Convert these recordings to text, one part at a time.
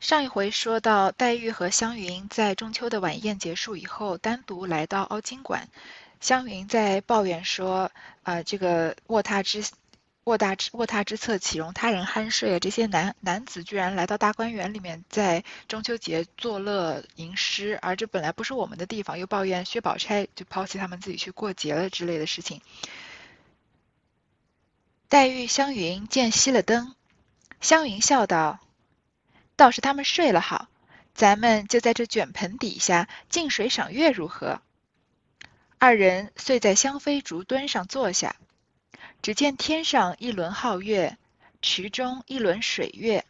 上一回说到，黛玉和湘云在中秋的晚宴结束以后，单独来到凹晶馆。湘云在抱怨说：“啊，这个卧榻之卧榻之卧榻之侧，岂容他人酣睡啊？这些男男子居然来到大观园里面，在中秋节作乐吟诗，而这本来不是我们的地方。又抱怨薛宝钗就抛弃他们自己去过节了之类的事情。”黛玉、湘云见熄了灯，湘云笑道。倒是他们睡了好，咱们就在这卷盆底下静水赏月如何？二人遂在香妃竹墩上坐下，只见天上一轮皓月，池中一轮水月，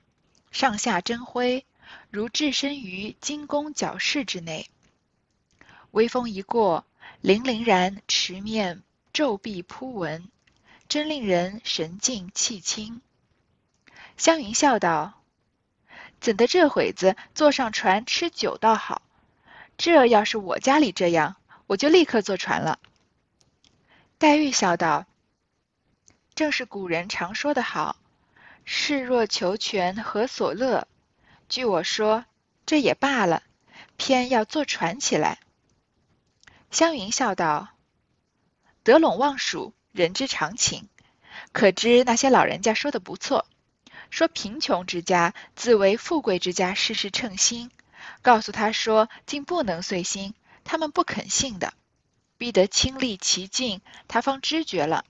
上下争辉，如置身于金宫角室之内。微风一过，凛凛然池面皱壁铺纹，真令人神静气清。湘云笑道。怎的这会子坐上船吃酒倒好？这要是我家里这样，我就立刻坐船了。黛玉笑道：“正是古人常说的好，事若求全何所乐？据我说，这也罢了，偏要坐船起来。”湘云笑道：“得陇望蜀，人之常情。可知那些老人家说的不错。”说贫穷之家自为富贵之家，事事称心。告诉他说，竟不能遂心，他们不肯信的，逼得亲历其境，他方知觉了。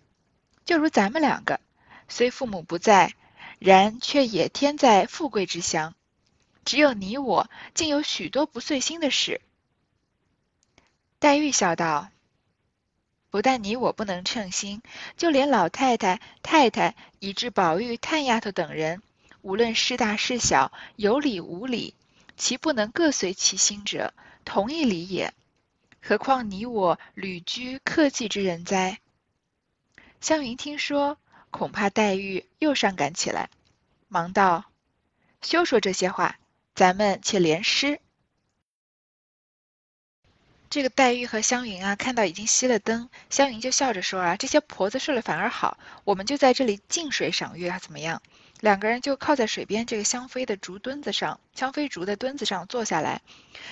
就如咱们两个，虽父母不在，然却也天在富贵之乡。只有你我，竟有许多不遂心的事。黛玉笑道。不但你我不能称心，就连老太太、太太，以致宝玉、探丫头等人，无论是大是小，有理无理，其不能各随其心者，同一理也。何况你我旅居客寄之人哉？湘云听说，恐怕黛玉又伤感起来，忙道：“休说这些话，咱们且联诗。”这个黛玉和湘云啊，看到已经熄了灯，湘云就笑着说啊：“这些婆子睡了反而好，我们就在这里静水赏月啊，怎么样？”两个人就靠在水边这个香妃的竹墩子上，香妃竹的墩子上坐下来，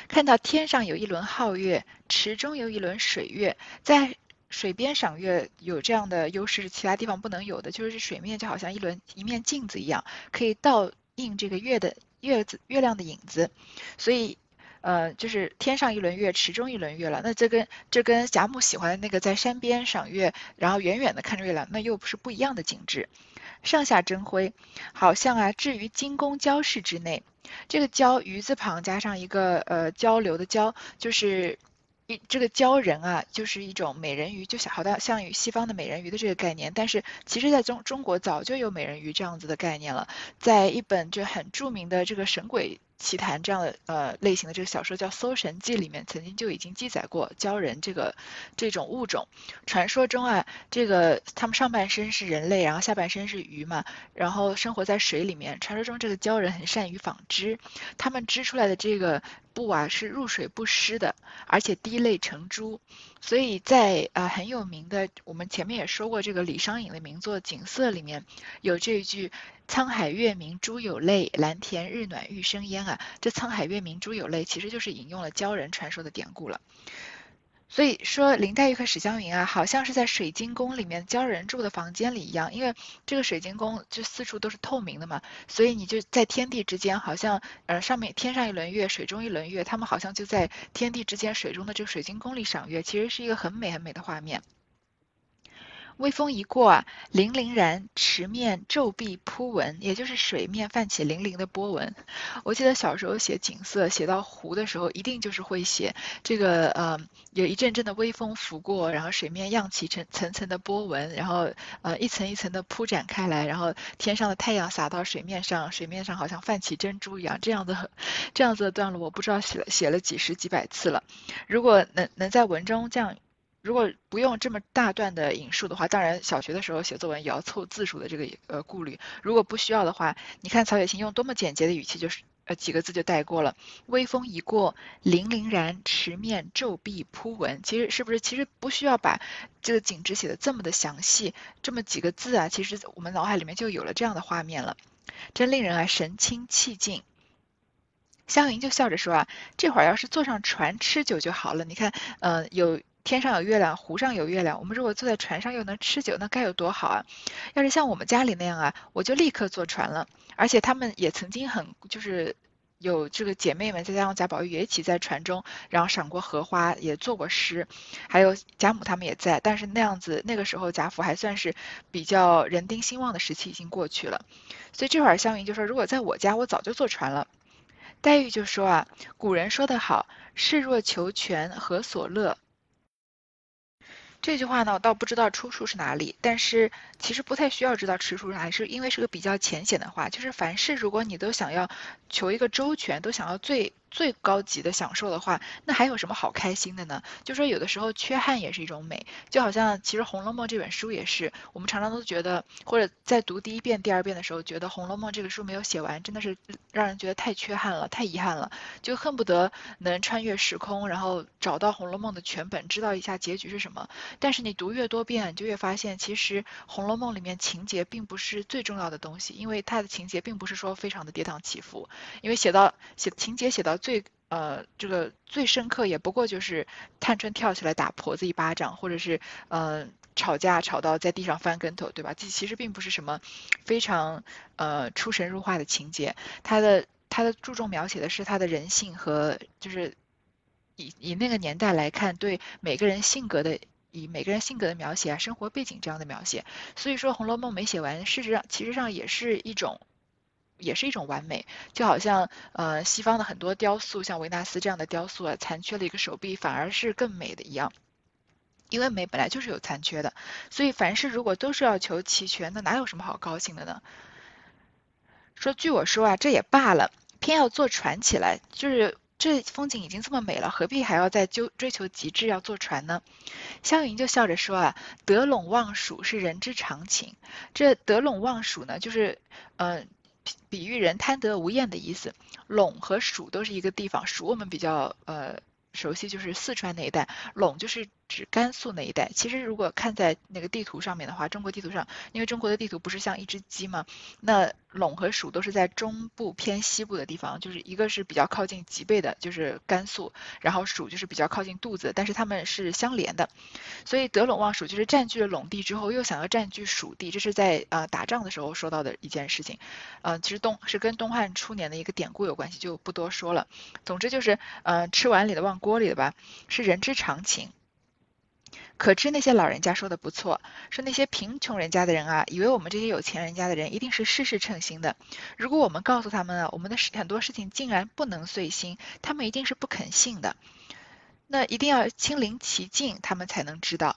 看到天上有一轮皓月，池中有一轮水月，在水边赏月有这样的优势，其他地方不能有的，就是水面就好像一轮一面镜子一样，可以倒映这个月的月子月亮的影子，所以。呃，就是天上一轮月，池中一轮月了。那这跟这跟贾母喜欢的那个在山边赏月，然后远远的看着月亮，那又不是不一样的景致。上下争辉，好像啊，置于金宫交室之内。这个交鱼字旁加上一个呃交流的交，就是一这个鲛人啊，就是一种美人鱼，就像好像与西方的美人鱼的这个概念。但是其实在中中国早就有美人鱼这样子的概念了，在一本就很著名的这个神鬼。奇谈这样的呃类型的这个小说叫《搜神记》，里面曾经就已经记载过鲛人这个这种物种。传说中啊，这个他们上半身是人类，然后下半身是鱼嘛，然后生活在水里面。传说中这个鲛人很善于纺织，他们织出来的这个布啊是入水不湿的，而且滴泪成珠。所以在呃很有名的，我们前面也说过这个李商隐的名作《景色》里面有这一句。沧海月明珠有泪，蓝田日暖玉生烟啊！这沧海月明珠有泪，其实就是引用了鲛人传说的典故了。所以说林黛玉和史湘云啊，好像是在水晶宫里面鲛人住的房间里一样，因为这个水晶宫就四处都是透明的嘛，所以你就在天地之间，好像呃上面天上一轮月，水中一轮月，他们好像就在天地之间水中的这个水晶宫里赏月，其实是一个很美很美的画面。微风一过啊，粼粼然池面皱壁铺纹，也就是水面泛起粼粼的波纹。我记得小时候写景色，写到湖的时候，一定就是会写这个呃，有一阵阵的微风拂过，然后水面漾起层层层的波纹，然后呃一层一层的铺展开来，然后天上的太阳洒到水面上，水面上好像泛起珍珠一样。这样的这样子的段落，我不知道写了写了几十几百次了。如果能能在文中这样。如果不用这么大段的引述的话，当然小学的时候写作文也要凑字数的这个呃顾虑。如果不需要的话，你看曹雪芹用多么简洁的语气，就是呃几个字就带过了。微风一过，粼粼然池面皱壁铺纹。其实是不是其实不需要把这个景致写的这么的详细，这么几个字啊，其实我们脑海里面就有了这样的画面了，真令人啊神清气静。湘云就笑着说啊，这会儿要是坐上船吃酒就好了。你看，嗯，有天上有月亮，湖上有月亮，我们如果坐在船上又能吃酒，那该有多好啊！要是像我们家里那样啊，我就立刻坐船了。而且他们也曾经很就是有这个姐妹们，再加上贾宝玉也一起在船中，然后赏过荷花，也作过诗，还有贾母他们也在。但是那样子那个时候贾府还算是比较人丁兴旺的时期，已经过去了。所以这会儿湘云就说，如果在我家，我早就坐船了。黛玉就说啊，古人说得好，士若求全，何所乐？这句话呢，我倒不知道出处是哪里，但是其实不太需要知道出处是哪里，是因为是个比较浅显的话，就是凡事如果你都想要求一个周全，都想要最。最高级的享受的话，那还有什么好开心的呢？就说有的时候缺憾也是一种美，就好像其实《红楼梦》这本书也是，我们常常都觉得，或者在读第一遍、第二遍的时候，觉得《红楼梦》这个书没有写完，真的是让人觉得太缺憾了，太遗憾了，就恨不得能穿越时空，然后找到《红楼梦》的全本，知道一下结局是什么。但是你读越多遍，就越发现，其实《红楼梦》里面情节并不是最重要的东西，因为它的情节并不是说非常的跌宕起伏，因为写到写情节写到。最呃，这个最深刻也不过就是探春跳起来打婆子一巴掌，或者是呃吵架吵到在地上翻跟头，对吧？这其实并不是什么非常呃出神入化的情节，他的他的注重描写的是他的人性和就是以以那个年代来看，对每个人性格的以每个人性格的描写啊，生活背景这样的描写。所以说《红楼梦》没写完，事实上其实上也是一种。也是一种完美，就好像呃西方的很多雕塑，像维纳斯这样的雕塑啊，残缺了一个手臂，反而是更美的一样。因为美本来就是有残缺的，所以凡事如果都是要求齐全，那哪有什么好高兴的呢？说据我说啊，这也罢了，偏要坐船起来，就是这风景已经这么美了，何必还要再纠追求极致要坐船呢？湘云就笑着说啊，得陇望蜀是人之常情。这得陇望蜀呢，就是嗯。比喻人贪得无厌的意思，陇和蜀都是一个地方，蜀我们比较呃熟悉，就是四川那一带，陇就是。指甘肃那一带，其实如果看在那个地图上面的话，中国地图上，因为中国的地图不是像一只鸡吗？那陇和蜀都是在中部偏西部的地方，就是一个是比较靠近脊背的，就是甘肃，然后蜀就是比较靠近肚子，但是他们是相连的，所以得陇望蜀就是占据了陇地之后，又想要占据蜀地，这是在呃打仗的时候说到的一件事情，呃，其实东是跟东汉初年的一个典故有关系，就不多说了。总之就是呃吃碗里的忘锅里的吧，是人之常情。可知那些老人家说的不错，说那些贫穷人家的人啊，以为我们这些有钱人家的人一定是事事称心的。如果我们告诉他们啊，我们的很多事情竟然不能遂心，他们一定是不肯信的。那一定要亲临其境，他们才能知道。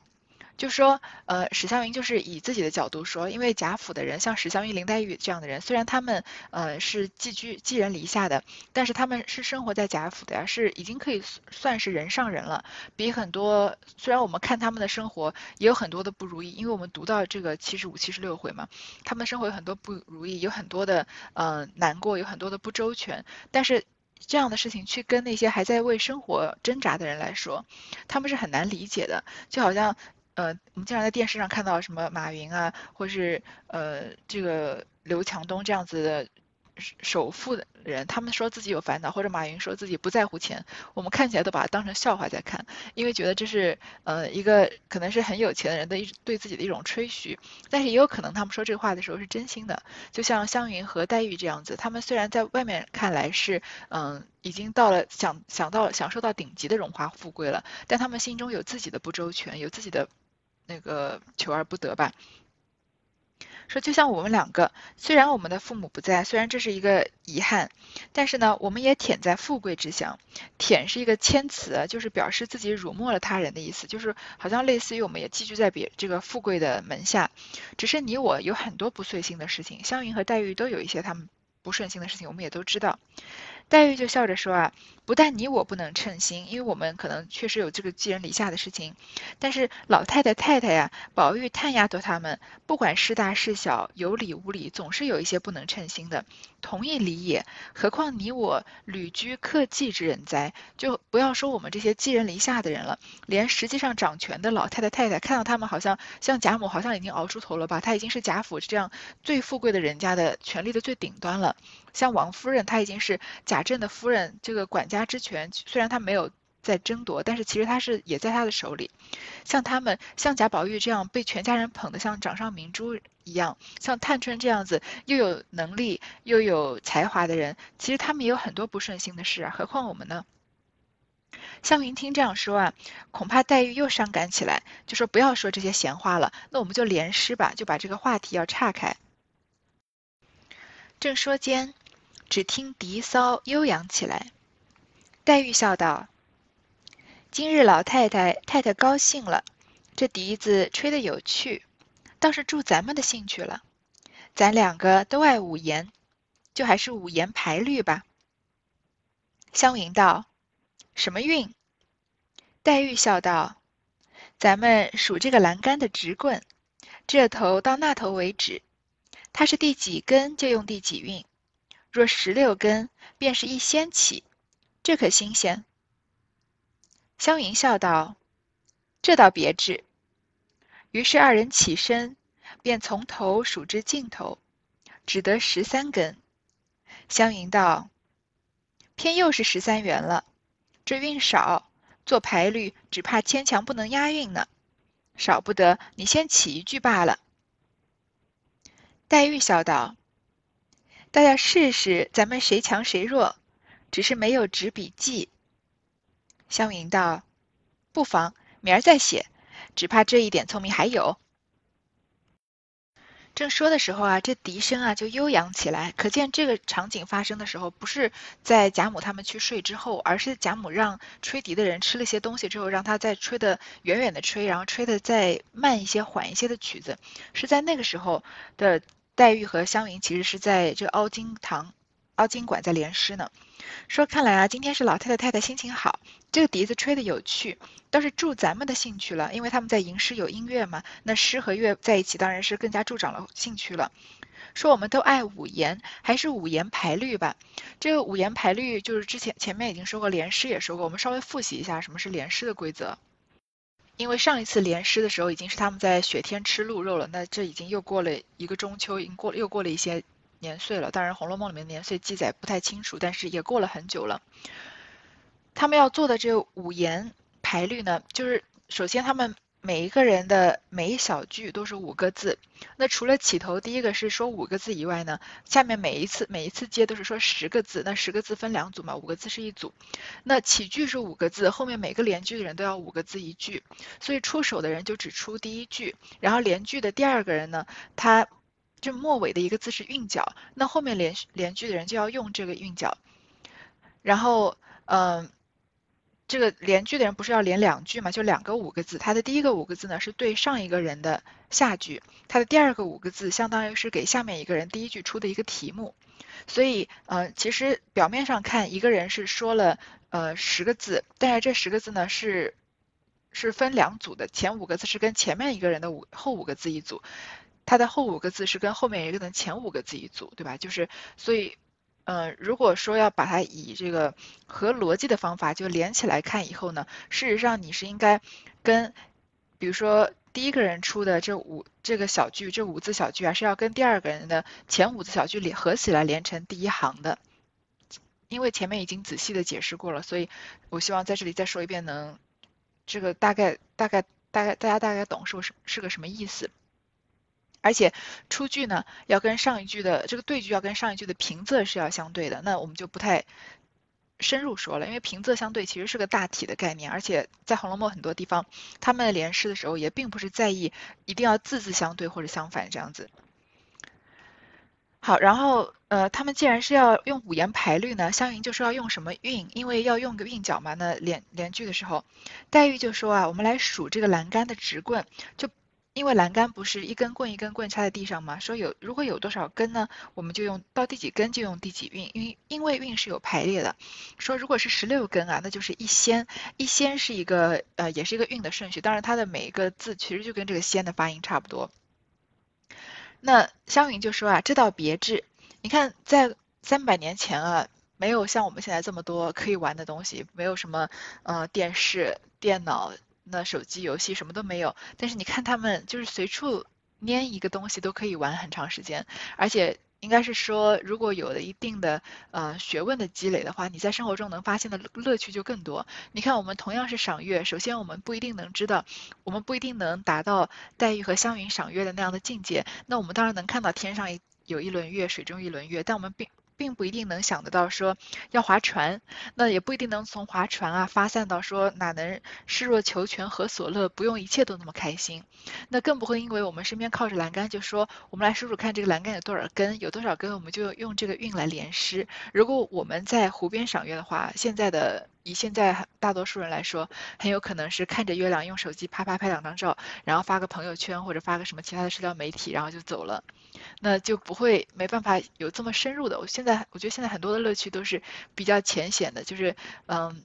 就说，呃，史湘云就是以自己的角度说，因为贾府的人，像史湘云、林黛玉这样的人，虽然他们，呃，是寄居寄人篱下的，但是他们是生活在贾府的呀，是已经可以算是人上人了。比很多，虽然我们看他们的生活也有很多的不如意，因为我们读到这个七十五、七十六回嘛，他们生活有很多不如意，有很多的，呃，难过，有很多的不周全。但是这样的事情去跟那些还在为生活挣扎的人来说，他们是很难理解的，就好像。呃，我们经常在电视上看到什么马云啊，或是呃这个刘强东这样子的首富的人，他们说自己有烦恼，或者马云说自己不在乎钱，我们看起来都把它当成笑话在看，因为觉得这是呃一个可能是很有钱的人的一对自己的一种吹嘘，但是也有可能他们说这话的时候是真心的，就像湘云和黛玉这样子，他们虽然在外面看来是嗯已经到了想想到享受到顶级的荣华富贵了，但他们心中有自己的不周全，有自己的。那个求而不得吧，说就像我们两个，虽然我们的父母不在，虽然这是一个遗憾，但是呢，我们也舔在富贵之乡。舔是一个谦词，就是表示自己辱没了他人的意思，就是好像类似于我们也寄居在别这个富贵的门下。只是你我有很多不遂心的事情，湘云和黛玉都有一些他们不顺心的事情，我们也都知道。黛玉就笑着说啊。不但你我不能称心，因为我们可能确实有这个寄人篱下的事情，但是老太太、太太呀，宝玉、探丫头他们，不管是大是小，有理无理，总是有一些不能称心的，同一理也。何况你我旅居客寄之人哉？就不要说我们这些寄人篱下的人了，连实际上掌权的老太太、太太，看到他们好像像贾母，好像已经熬出头了吧？她已经是贾府这样最富贵的人家的权力的最顶端了。像王夫人，她已经是贾贾政的夫人这个管家之权，虽然他没有在争夺，但是其实他是也在他的手里。像他们，像贾宝玉这样被全家人捧得像掌上明珠一样，像探春这样子又有能力又有才华的人，其实他们也有很多不顺心的事啊，何况我们呢？湘云听这样说啊，恐怕黛玉又伤感起来，就说不要说这些闲话了，那我们就联诗吧，就把这个话题要岔开。正说间，只听笛骚悠扬起来。黛玉笑道：“今日老太太太太高兴了，这笛子吹得有趣，倒是助咱们的兴趣了。咱两个都爱五言，就还是五言排律吧。”湘云道。什么韵？黛玉笑道：“咱们数这个栏杆的直棍，这头到那头为止，它是第几根就用第几韵。若十六根，便是一仙起，这可新鲜。”湘云笑道：“这倒别致。”于是二人起身，便从头数至尽头，只得十三根。湘云道：“偏又是十三元了。”这韵少，做排律只怕牵强不能押韵呢。少不得你先起一句罢了。黛玉笑道：“大家试试咱们谁强谁弱，只是没有纸笔记。”湘云道：“不妨，明儿再写，只怕这一点聪明还有。”正说的时候啊，这笛声啊就悠扬起来，可见这个场景发生的时候，不是在贾母他们去睡之后，而是贾母让吹笛的人吃了些东西之后，让他再吹的远远的吹，然后吹的再慢一些、缓一些的曲子，是在那个时候的黛玉和湘云其实是在这凹晶堂、凹晶馆在联诗呢。说看来啊，今天是老太太太太心情好，这个笛子吹的有趣，倒是助咱们的兴趣了。因为他们在吟诗有音乐嘛，那诗和乐在一起，当然是更加助长了兴趣了。说我们都爱五言，还是五言排律吧。这个五言排律就是之前前面已经说过，联诗也说过，我们稍微复习一下什么是联诗的规则。因为上一次联诗的时候已经是他们在雪天吃鹿肉了，那这已经又过了一个中秋，已经过又过了一些。年岁了，当然《红楼梦》里面年岁记载不太清楚，但是也过了很久了。他们要做的这五言排律呢，就是首先他们每一个人的每一小句都是五个字。那除了起头第一个是说五个字以外呢，下面每一次每一次接都是说十个字。那十个字分两组嘛，五个字是一组。那起句是五个字，后面每个连句的人都要五个字一句，所以出手的人就只出第一句，然后连句的第二个人呢，他。这末尾的一个字是韵脚，那后面连连句的人就要用这个韵脚。然后，嗯，这个连句的人不是要连两句嘛？就两个五个字，他的第一个五个字呢是对上一个人的下句，他的第二个五个字相当于是给下面一个人第一句出的一个题目。所以，呃，其实表面上看一个人是说了呃十个字，但是这十个字呢是是分两组的，前五个字是跟前面一个人的五后五个字一组。它的后五个字是跟后面一个的前五个字一组，对吧？就是所以，嗯，如果说要把它以这个合逻辑的方法就连起来看以后呢，事实上你是应该跟，比如说第一个人出的这五这个小句，这五字小句啊，是要跟第二个人的前五字小句连合起来连成第一行的。因为前面已经仔细的解释过了，所以我希望在这里再说一遍，能这个大概大概大概大家大概懂是是是个什么意思。而且出句呢，要跟上一句的这个对句要跟上一句的平仄是要相对的，那我们就不太深入说了，因为平仄相对其实是个大体的概念，而且在《红楼梦》很多地方，他们联诗的时候也并不是在意一定要字字相对或者相反这样子。好，然后呃，他们既然是要用五言排律呢，湘云就说要用什么韵，因为要用个韵脚嘛。那连连句的时候，黛玉就说啊，我们来数这个栏杆的直棍，就。因为栏杆不是一根棍一根棍插在地上吗？说有如果有多少根呢，我们就用到第几根就用第几运，因为因为运是有排列的。说如果是十六根啊，那就是一仙，一仙是一个呃也是一个运的顺序，当然它的每一个字其实就跟这个仙的发音差不多。那湘云就说啊，这倒别致。你看在三百年前啊，没有像我们现在这么多可以玩的东西，没有什么呃电视、电脑。那手机游戏什么都没有，但是你看他们就是随处拈一个东西都可以玩很长时间，而且应该是说，如果有了一定的呃学问的积累的话，你在生活中能发现的乐趣就更多。你看，我们同样是赏月，首先我们不一定能知道，我们不一定能达到黛玉和湘云赏月的那样的境界。那我们当然能看到天上一有一轮月，水中一轮月，但我们并并不一定能想得到说要划船，那也不一定能从划船啊发散到说哪能视若求全何所乐，不用一切都那么开心。那更不会因为我们身边靠着栏杆，就说我们来数数看这个栏杆有多少根，有多少根我们就用这个韵来联诗。如果我们在湖边赏月的话，现在的以现在大多数人来说，很有可能是看着月亮，用手机啪啪拍两张照，然后发个朋友圈或者发个什么其他的社交媒体，然后就走了，那就不会没办法有这么深入的。我现在我觉得现在很多的乐趣都是比较浅显的，就是嗯，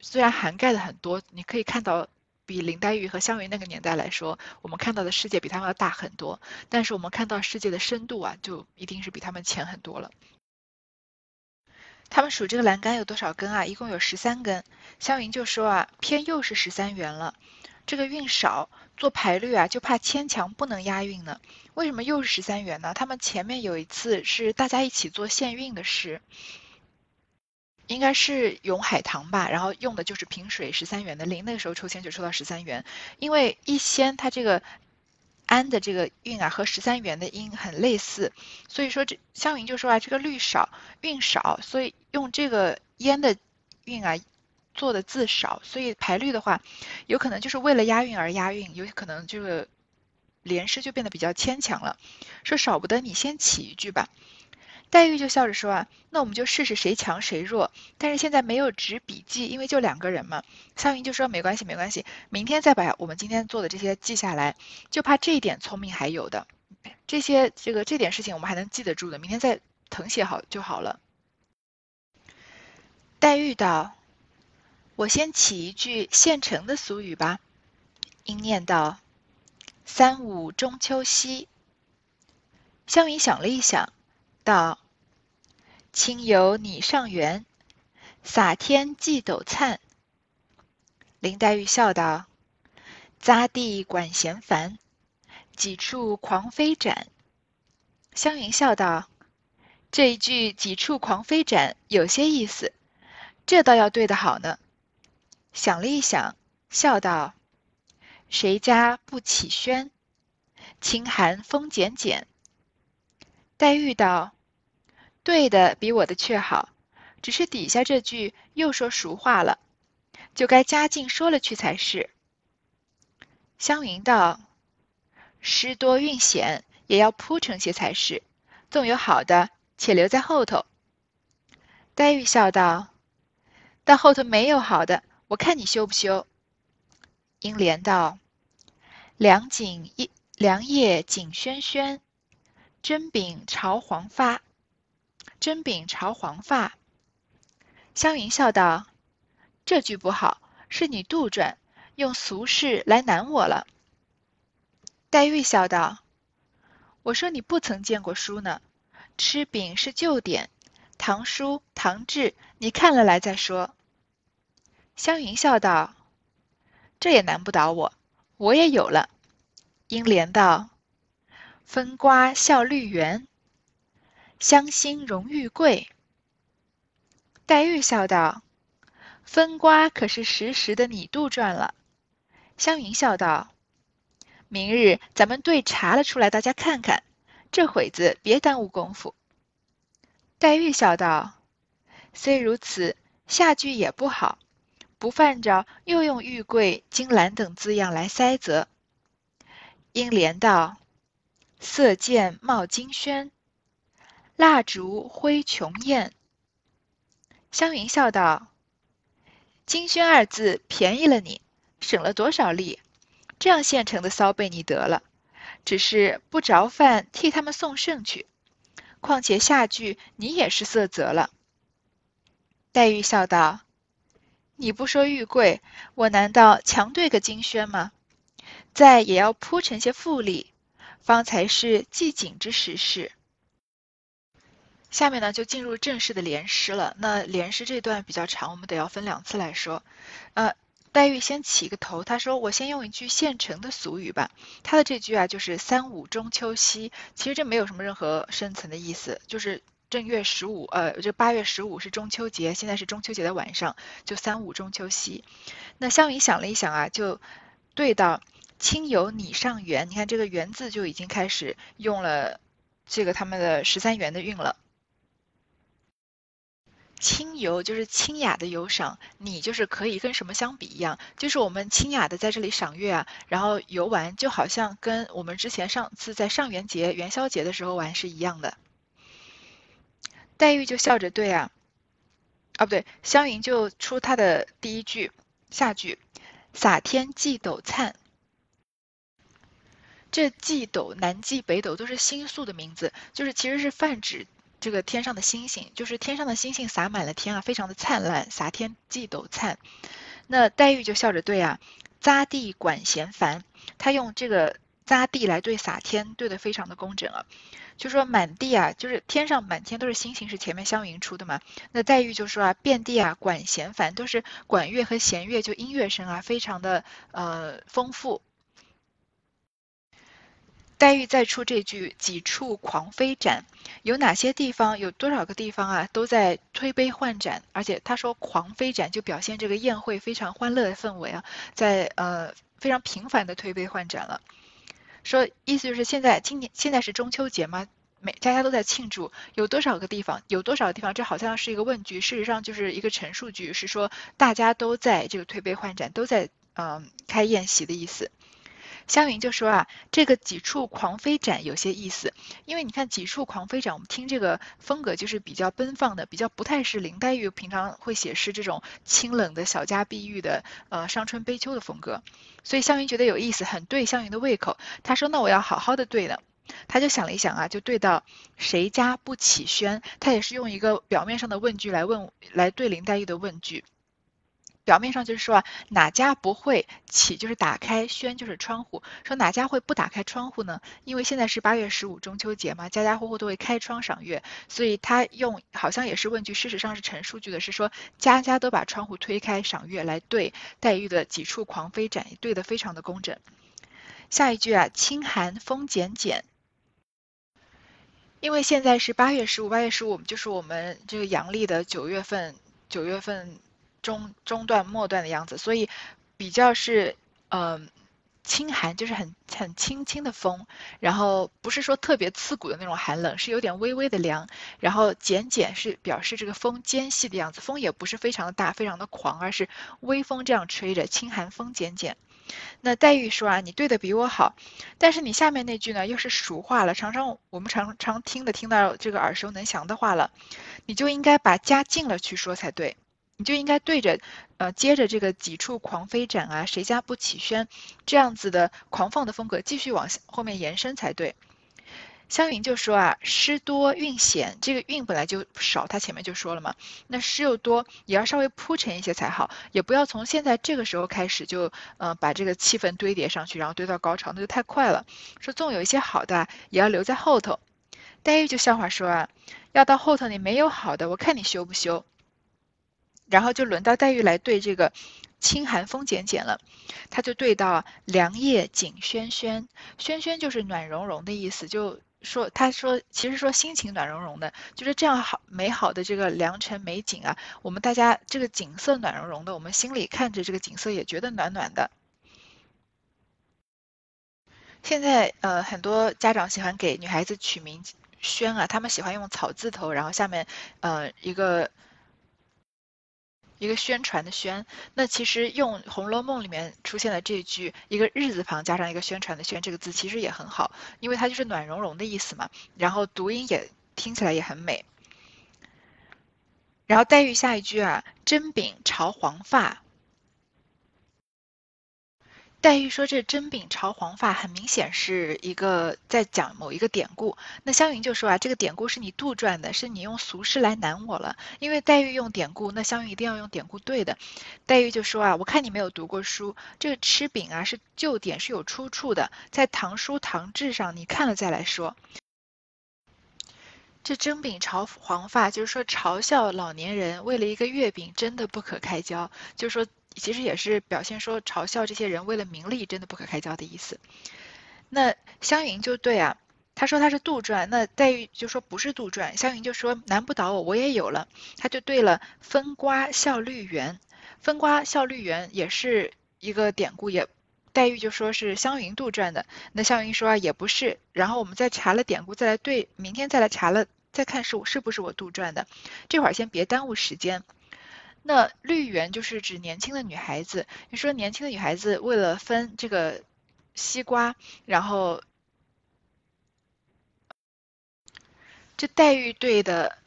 虽然涵盖的很多，你可以看到。比林黛玉和湘云那个年代来说，我们看到的世界比他们要大很多，但是我们看到世界的深度啊，就一定是比他们浅很多了。他们数这个栏杆有多少根啊？一共有十三根。湘云就说啊，偏又是十三元了，这个韵少，做排律啊就怕牵强不能押韵呢。为什么又是十三元呢？他们前面有一次是大家一起做限韵的诗。应该是咏海棠吧，然后用的就是平水十三元的令，那个时候抽签就抽到十三元，因为一仙它这个安的这个韵啊和十三元的音很类似，所以说这湘云就说啊这个律少韵少，所以用这个烟的韵啊做的字少，所以排律的话有可能就是为了押韵而押韵，有可能这个连诗就变得比较牵强了，说少不得你先起一句吧。黛玉就笑着说啊，那我们就试试谁强谁弱。但是现在没有纸笔记，因为就两个人嘛。湘云就说没关系，没关系，明天再把我们今天做的这些记下来。就怕这一点聪明还有的，这些这个这点事情我们还能记得住的，明天再誊写好就好了。黛玉道：“我先起一句现成的俗语吧。”应念道：“三五中秋夕。”湘云想了一想。道：“清游拟上园，洒天际斗灿。”林黛玉笑道：“匝地管闲烦，几处狂飞展。”湘云笑道：“这一句‘几处狂飞展’有些意思，这倒要对得好呢。”想了一想，笑道：“谁家不起轩？清寒风剪剪。”黛玉道。对的比我的却好，只是底下这句又说俗话了，就该加劲说了去才是。湘云道：“诗多韵险，也要铺成些才是。纵有好的，且留在后头。”黛玉笑道：“但后头没有好的，我看你修不修？”英莲道：“凉景一，凉叶景轩轩，针柄朝黄发。”针柄朝黄发，湘云笑道：“这句不好，是你杜撰，用俗事来难我了。”黛玉笑道：“我说你不曾见过书呢，吃饼是旧典，唐书、唐制，你看了来再说。”湘云笑道：“这也难不倒我，我也有了。”英莲道：“风瓜笑绿园。”香心荣玉桂，黛玉笑道：“分瓜可是实时的你杜撰了。”湘云笑道：“明日咱们对查了出来，大家看看。这会子别耽误功夫。”黛玉笑道：“虽如此，下句也不好，不犯着又用玉桂、金兰等字样来塞责。”英莲道：“色见冒金轩。”蜡烛辉琼艳，湘云笑道：“金轩二字便宜了你，省了多少力？这样现成的骚被你得了，只是不着饭替他们送圣去。况且下句你也是色泽了。”黛玉笑道：“你不说玉桂，我难道强对个金轩吗？再也要铺陈些富丽，方才是既景之时事。”下面呢就进入正式的联诗了。那联诗这段比较长，我们得要分两次来说。呃，黛玉先起个头，她说：“我先用一句现成的俗语吧。”她的这句啊，就是“三五中秋夕”，其实这没有什么任何深层的意思，就是正月十五，呃，这八月十五是中秋节，现在是中秋节的晚上，就三五中秋夕。那湘云想了一想啊，就对到“亲友拟上元”，你看这个“元”字就已经开始用了这个他们的十三元的韵了。清游就是清雅的游赏，你就是可以跟什么相比一样，就是我们清雅的在这里赏月啊，然后游玩就好像跟我们之前上次在上元节元宵节的时候玩是一样的。黛玉就笑着对啊，啊不对，湘云就出她的第一句下句，洒天际斗灿，这祭斗南祭北斗都是星宿的名字，就是其实是泛指。这个天上的星星，就是天上的星星洒满了天啊，非常的灿烂，洒天际斗灿。那黛玉就笑着对啊，匝地管弦繁，他用这个匝地来对洒天，对的非常的工整啊。就说满地啊，就是天上满天都是星星，是前面湘云出的嘛。那黛玉就说啊，遍地啊管弦繁，都是管乐和弦乐，就音乐声啊，非常的呃丰富。黛玉再出这句“几处狂飞展”，有哪些地方？有多少个地方啊？都在推杯换盏，而且他说“狂飞展”就表现这个宴会非常欢乐的氛围啊，在呃非常频繁的推杯换盏了。说意思就是现在今年现在是中秋节嘛，每家家都在庆祝。有多少个地方？有多少个地方？这好像是一个问句，事实上就是一个陈述句，是说大家都在这个推杯换盏，都在嗯开宴席的意思。湘云就说啊，这个几处狂飞展有些意思，因为你看几处狂飞展，我们听这个风格就是比较奔放的，比较不太是林黛玉平常会写诗这种清冷的小家碧玉的呃伤春悲秋的风格，所以湘云觉得有意思，很对湘云的胃口。她说那我要好好的对的，她就想了一想啊，就对到谁家不起轩，她也是用一个表面上的问句来问来对林黛玉的问句。表面上就是说啊，哪家不会起，就是打开轩，就是窗户。说哪家会不打开窗户呢？因为现在是八月十五中秋节嘛，家家户户都会开窗赏月，所以他用好像也是问句，事实上是陈述句的，是说家家都把窗户推开赏月来对黛玉的几处狂飞展，对的非常的工整。下一句啊，清寒风减减，因为现在是八月十五，八月十五就是我们这个阳历的九月份，九月份。中中段末段的样子，所以比较是嗯清寒，就是很很轻轻的风，然后不是说特别刺骨的那种寒冷，是有点微微的凉。然后减减是表示这个风间隙的样子，风也不是非常的大，非常的狂，而是微风这样吹着，清寒风减减。那黛玉说啊，你对的比我好，但是你下面那句呢又是俗话了，常常我们常常听的听到这个耳熟能详的话了，你就应该把加进了去说才对。你就应该对着，呃，接着这个几处狂飞展啊，谁家不起轩，这样子的狂放的风格继续往后面延伸才对。湘云就说啊，诗多韵险，这个韵本来就少，他前面就说了嘛，那诗又多，也要稍微铺陈一些才好，也不要从现在这个时候开始就，呃，把这个气氛堆叠上去，然后堆到高潮，那就太快了。说纵有一些好的，也要留在后头。黛玉就笑话说啊，要到后头你没有好的，我看你修不修。然后就轮到黛玉来对这个清寒风减减了，他就对到凉夜景轩轩，轩轩就是暖融融的意思，就说他说其实说心情暖融融的，就是这样好美好的这个良辰美景啊，我们大家这个景色暖融融的，我们心里看着这个景色也觉得暖暖的。现在呃很多家长喜欢给女孩子取名轩啊，他们喜欢用草字头，然后下面呃一个。一个宣传的宣，那其实用《红楼梦》里面出现的这句一个日字旁加上一个宣传的宣这个字，其实也很好，因为它就是暖融融的意思嘛，然后读音也听起来也很美。然后黛玉下一句啊，针柄朝黄发。黛玉说：“这针柄朝黄发，很明显是一个在讲某一个典故。”那湘云就说：“啊，这个典故是你杜撰的，是你用俗诗来难我了。因为黛玉用典故，那湘云一定要用典故对的。”黛玉就说：“啊，我看你没有读过书，这个吃饼啊是旧典，是有出处的，在《唐书·唐志》上，你看了再来说。”这蒸饼嘲黄发，就是说嘲笑老年人为了一个月饼真的不可开交，就是说其实也是表现说嘲笑这些人为了名利真的不可开交的意思。那湘云就对啊，他说他是杜撰，那黛玉就说不是杜撰，湘云就说难不倒我，我也有了，他就对了分瓜笑绿园，分瓜笑绿园也是一个典故也。黛玉就说是湘云杜撰的，那湘云说啊也不是，然后我们再查了典故，再来对，明天再来查了，再看是是不是我杜撰的，这会儿先别耽误时间。那绿园就是指年轻的女孩子，你说年轻的女孩子为了分这个西瓜，然后这黛玉对的。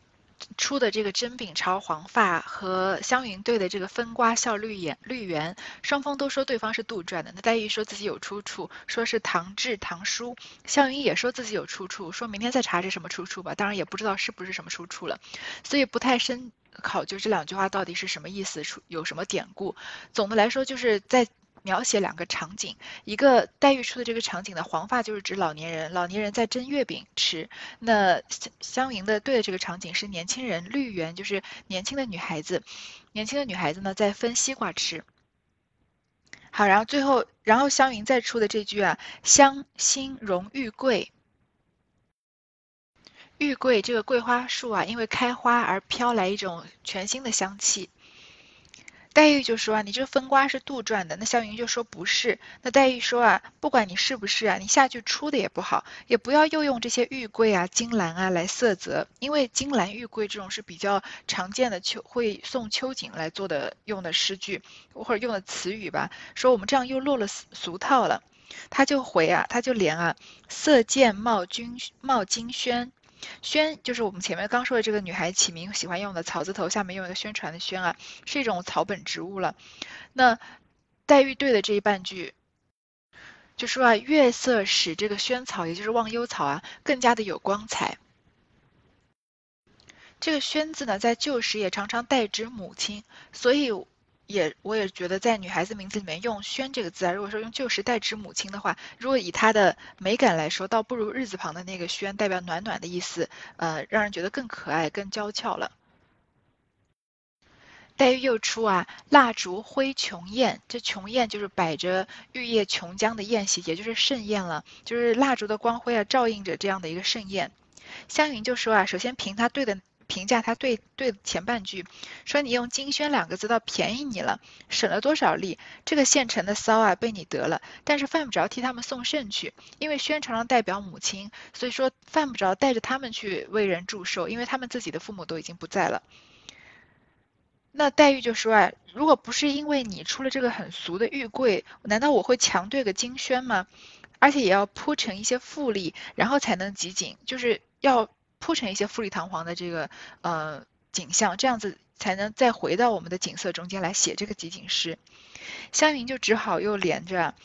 出的这个真柄朝黄发和湘云对的这个分瓜笑绿眼绿圆，双方都说对方是杜撰的。那黛玉说自己有出处，说是唐志唐书；湘云也说自己有出处，说明天再查是什么出处吧。当然也不知道是不是什么出处了，所以不太深考究这两句话到底是什么意思，出有什么典故。总的来说就是在。描写两个场景，一个黛玉出的这个场景的黄发就是指老年人，老年人在蒸月饼吃。那湘湘云的对的这个场景是年轻人，绿园就是年轻的女孩子，年轻的女孩子呢在分西瓜吃。好，然后最后，然后湘云再出的这句啊，香馨荣玉桂，玉桂这个桂花树啊，因为开花而飘来一种全新的香气。黛玉就说啊，你这分瓜是杜撰的。那湘云就说不是。那黛玉说啊，不管你是不是啊，你下句出的也不好，也不要又用这些玉桂啊、金兰啊来色泽，因为金兰玉桂这种是比较常见的秋会送秋景来做的用的诗句或者用的词语吧。说我们这样又落了俗套了。他就回啊，他就连啊，色见冒君冒金轩。宣就是我们前面刚说的这个女孩起名喜欢用的草字头，下面用一个宣传的宣啊，是一种草本植物了。那黛玉对的这一半句，就说啊，月色使这个萱草，也就是忘忧草啊，更加的有光彩。这个萱字呢，在旧时也常常代指母亲，所以。也，我也觉得在女孩子名字里面用“轩”这个字啊，如果说用旧时代指母亲的话，如果以它的美感来说，倒不如日字旁的那个“轩”代表暖暖的意思，呃，让人觉得更可爱、更娇俏了。黛玉又出啊，蜡烛辉琼宴，这琼宴就是摆着玉液琼浆的宴席，也就是盛宴了，就是蜡烛的光辉啊，照映着这样的一个盛宴。湘云就说啊，首先凭他对的。评价他对对前半句，说你用金萱两个字倒便宜你了，省了多少力？这个现成的骚啊被你得了，但是犯不着替他们送肾去，因为萱常常代表母亲，所以说犯不着带着他们去为人祝寿，因为他们自己的父母都已经不在了。那黛玉就说啊，如果不是因为你出了这个很俗的玉桂，难道我会强对个金萱吗？而且也要铺成一些富丽，然后才能集锦，就是要。铺成一些富丽堂皇的这个呃景象，这样子才能再回到我们的景色中间来写这个集锦诗。湘云就只好又连着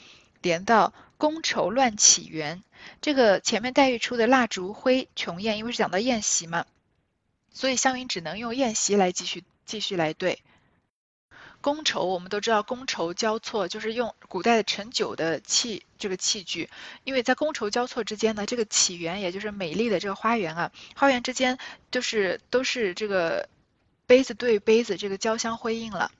连到觥筹乱起源，这个前面黛玉出的蜡烛灰琼宴，因为是讲到宴席嘛，所以湘云只能用宴席来继续继续来对。觥筹，我们都知道觥筹交错，就是用古代的盛酒的器这个器具。因为在觥筹交错之间呢，这个起源也就是美丽的这个花园啊，花园之间就是都是这个杯子对杯子这个交相辉映了。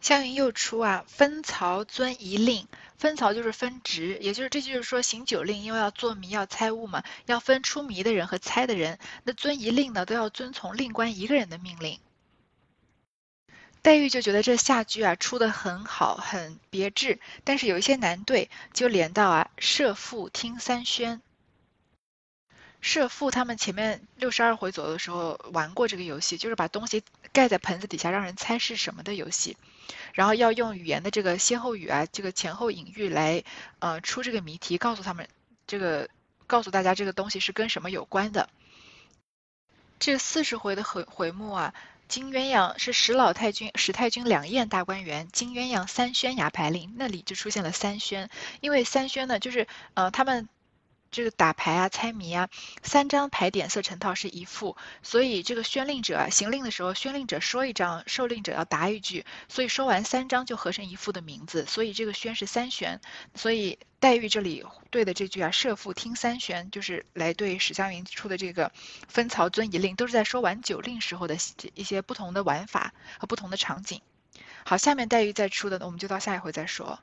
湘云又出啊，分曹遵一令，分曹就是分职，也就是这就是说行酒令，因为要做谜要猜物嘛，要分出谜的人和猜的人。那遵一令呢，都要遵从令官一个人的命令。黛玉就觉得这下句啊出的很好，很别致，但是有一些难对，就连到啊设父听三宣。设父他们前面六十二回左右的时候玩过这个游戏，就是把东西盖在盆子底下让人猜是什么的游戏，然后要用语言的这个歇后语啊，这个前后隐喻来呃出这个谜题，告诉他们这个告诉大家这个东西是跟什么有关的。这四十回的回回目啊。金鸳鸯是史老太君、史太君两宴大观园，金鸳鸯三宣牙牌令，那里就出现了三宣。因为三宣呢，就是呃，他们这个打牌啊、猜谜啊，三张牌点色成套是一副，所以这个宣令者啊行令的时候，宣令者说一张，受令者要答一句，所以说完三张就合成一副的名字，所以这个宣是三宣，所以黛玉这里对的这句啊，设父听三宣，就是来对史湘云出的这个分曹遵一令，都是在说完九令时候的一些不同的玩法和不同的场景。好，下面黛玉再出的，我们就到下一回再说。